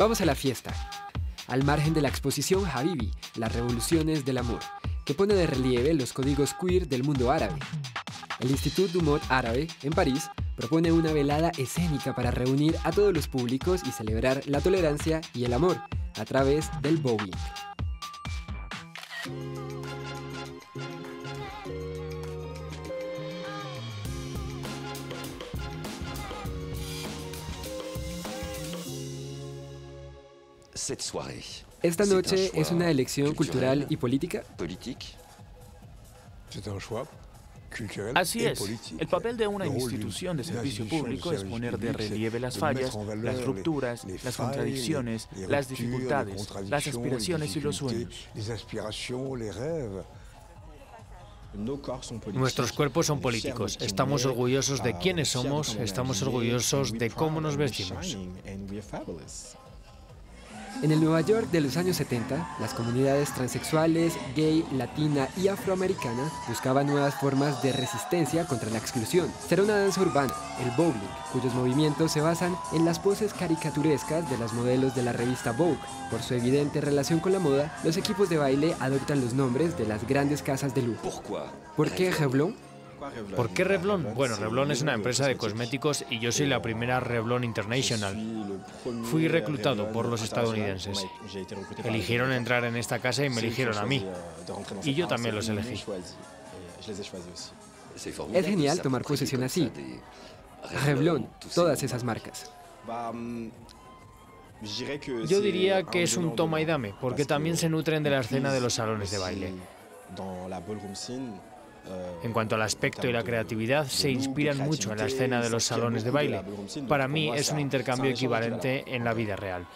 Vamos a la fiesta. Al margen de la exposición Habibi, las revoluciones del amor, que pone de relieve los códigos queer del mundo árabe. El Institut du Mot Árabe, en París, propone una velada escénica para reunir a todos los públicos y celebrar la tolerancia y el amor a través del bowling. Esta noche es una elección cultural y política. Así es. El papel de una institución de servicio público es poner de relieve las fallas, las rupturas, las contradicciones, las dificultades, las aspiraciones y los sueños. Nuestros cuerpos son políticos. Estamos orgullosos de quiénes somos, estamos orgullosos de cómo nos vestimos. En el Nueva York de los años 70, las comunidades transexuales, gay, latina y afroamericana buscaban nuevas formas de resistencia contra la exclusión. Será una danza urbana, el bowling, cuyos movimientos se basan en las poses caricaturescas de las modelos de la revista Vogue. Por su evidente relación con la moda, los equipos de baile adoptan los nombres de las grandes casas de lujo. ¿Por qué Revlon? ¿Por qué Revlon? Bueno, Revlon es una empresa de cosméticos y yo soy la primera Revlon International. Fui reclutado por los estadounidenses. Eligieron entrar en esta casa y me eligieron a mí. Y yo también los elegí. Es genial tomar posesión así. Revlon, todas esas marcas. Yo diría que es un toma y dame, porque también se nutren de la escena de los salones de baile. En cuanto al aspecto y la creatividad, se inspiran mucho en la escena de los salones de baile. Para mí es un intercambio equivalente en la vida real.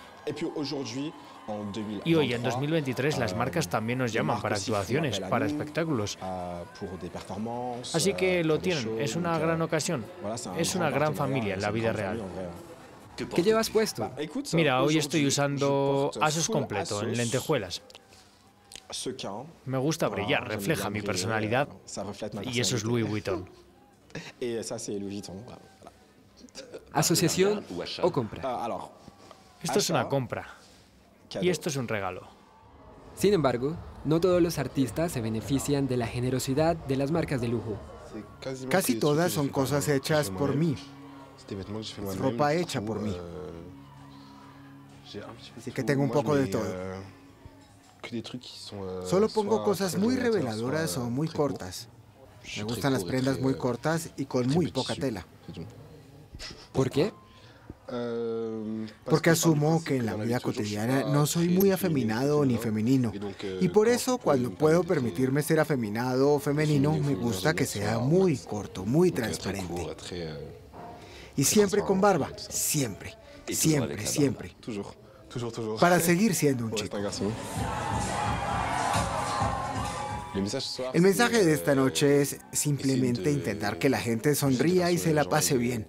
Y hoy, en 2023, las marcas también nos llaman para actuaciones, para espectáculos. Así que lo tienen, es una gran ocasión, es una gran familia en la vida real. ¿Qué llevas puesto? Mira, hoy estoy usando Asos completo en lentejuelas. Me gusta brillar, refleja mi personalidad y eso es Louis Vuitton. ¿Asociación o compra? Ah, esto es una compra y esto es un regalo. Sin embargo, no todos los artistas se benefician de la generosidad de las marcas de lujo. Casi todas son cosas hechas por mí. ropa hecha por mí. Así que tengo un poco de todo. Solo pongo cosas muy reveladoras o muy cortas. Me gustan las prendas muy cortas y con muy poca tela. ¿Por qué? Porque asumo que en la vida cotidiana no soy muy afeminado ni femenino. Y por eso cuando puedo permitirme ser afeminado o femenino, me gusta que sea muy corto, muy transparente. Y siempre con barba, siempre, siempre, siempre. Para seguir siendo un chico. El mensaje de esta noche es simplemente intentar que la gente sonría y se la pase bien,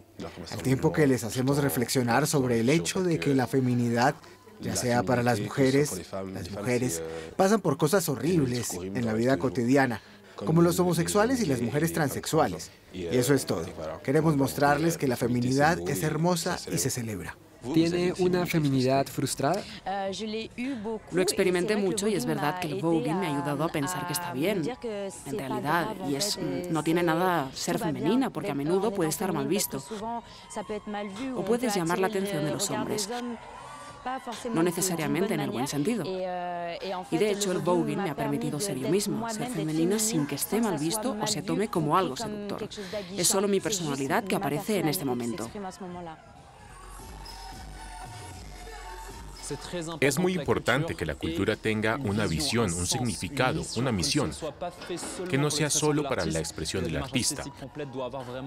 al tiempo que les hacemos reflexionar sobre el hecho de que la feminidad, ya sea para las mujeres, las mujeres, pasan por cosas horribles en la vida cotidiana, como los homosexuales y las mujeres transexuales. Y eso es todo. Queremos mostrarles que la feminidad es hermosa y se celebra. ¿Tiene una feminidad frustrada? Lo experimenté mucho y es verdad que el voguing me ha ayudado a pensar que está bien, en realidad, y es, no tiene nada ser femenina, porque a menudo puede estar mal visto. O puedes llamar la atención de los hombres no necesariamente en el buen sentido. Y de hecho el voguing me ha permitido ser yo mismo, ser femenina sin que esté mal visto o se tome como algo seductor. Es solo mi personalidad que aparece en este momento. Es muy importante que la cultura tenga una visión, un significado, una misión, que no sea solo para la expresión del artista.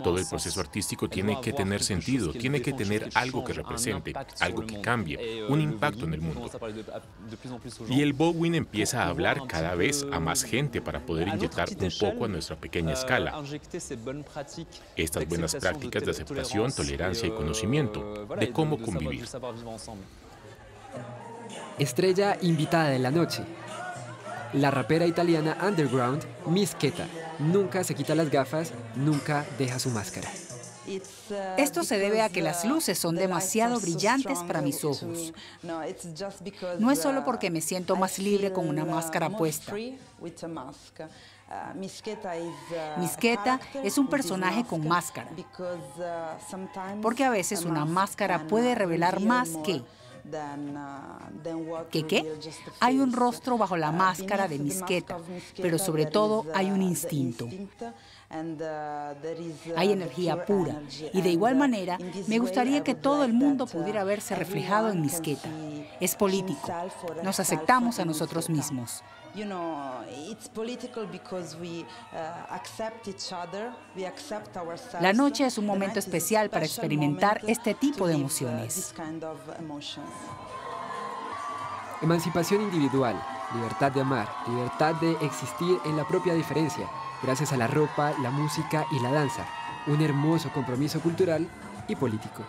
Todo el proceso artístico tiene que tener sentido, tiene que tener algo que represente, algo que cambie, un impacto en el mundo. Y el Bowin empieza a hablar cada vez a más gente para poder inyectar un poco a nuestra pequeña escala. Estas buenas prácticas de aceptación, tolerancia y conocimiento de cómo convivir. Estrella invitada de la noche. La rapera italiana underground Miss nunca se quita las gafas, nunca deja su máscara. Esto se debe a que las luces son demasiado brillantes para mis ojos. No es solo porque me siento más libre con una máscara puesta. Misqueta es un personaje con máscara, porque a veces una máscara puede revelar más que ¿Qué qué? Hay un rostro bajo la máscara de Misqueta, pero sobre todo hay un instinto. Hay energía pura y de igual manera me gustaría que todo el mundo pudiera verse reflejado en Misqueta. Es político. Nos aceptamos a nosotros mismos. La noche es un momento especial para experimentar este tipo de uh, emociones. Emancipación individual, libertad de amar, libertad de existir en la propia diferencia, gracias a la ropa, la música y la danza. Un hermoso compromiso cultural y político.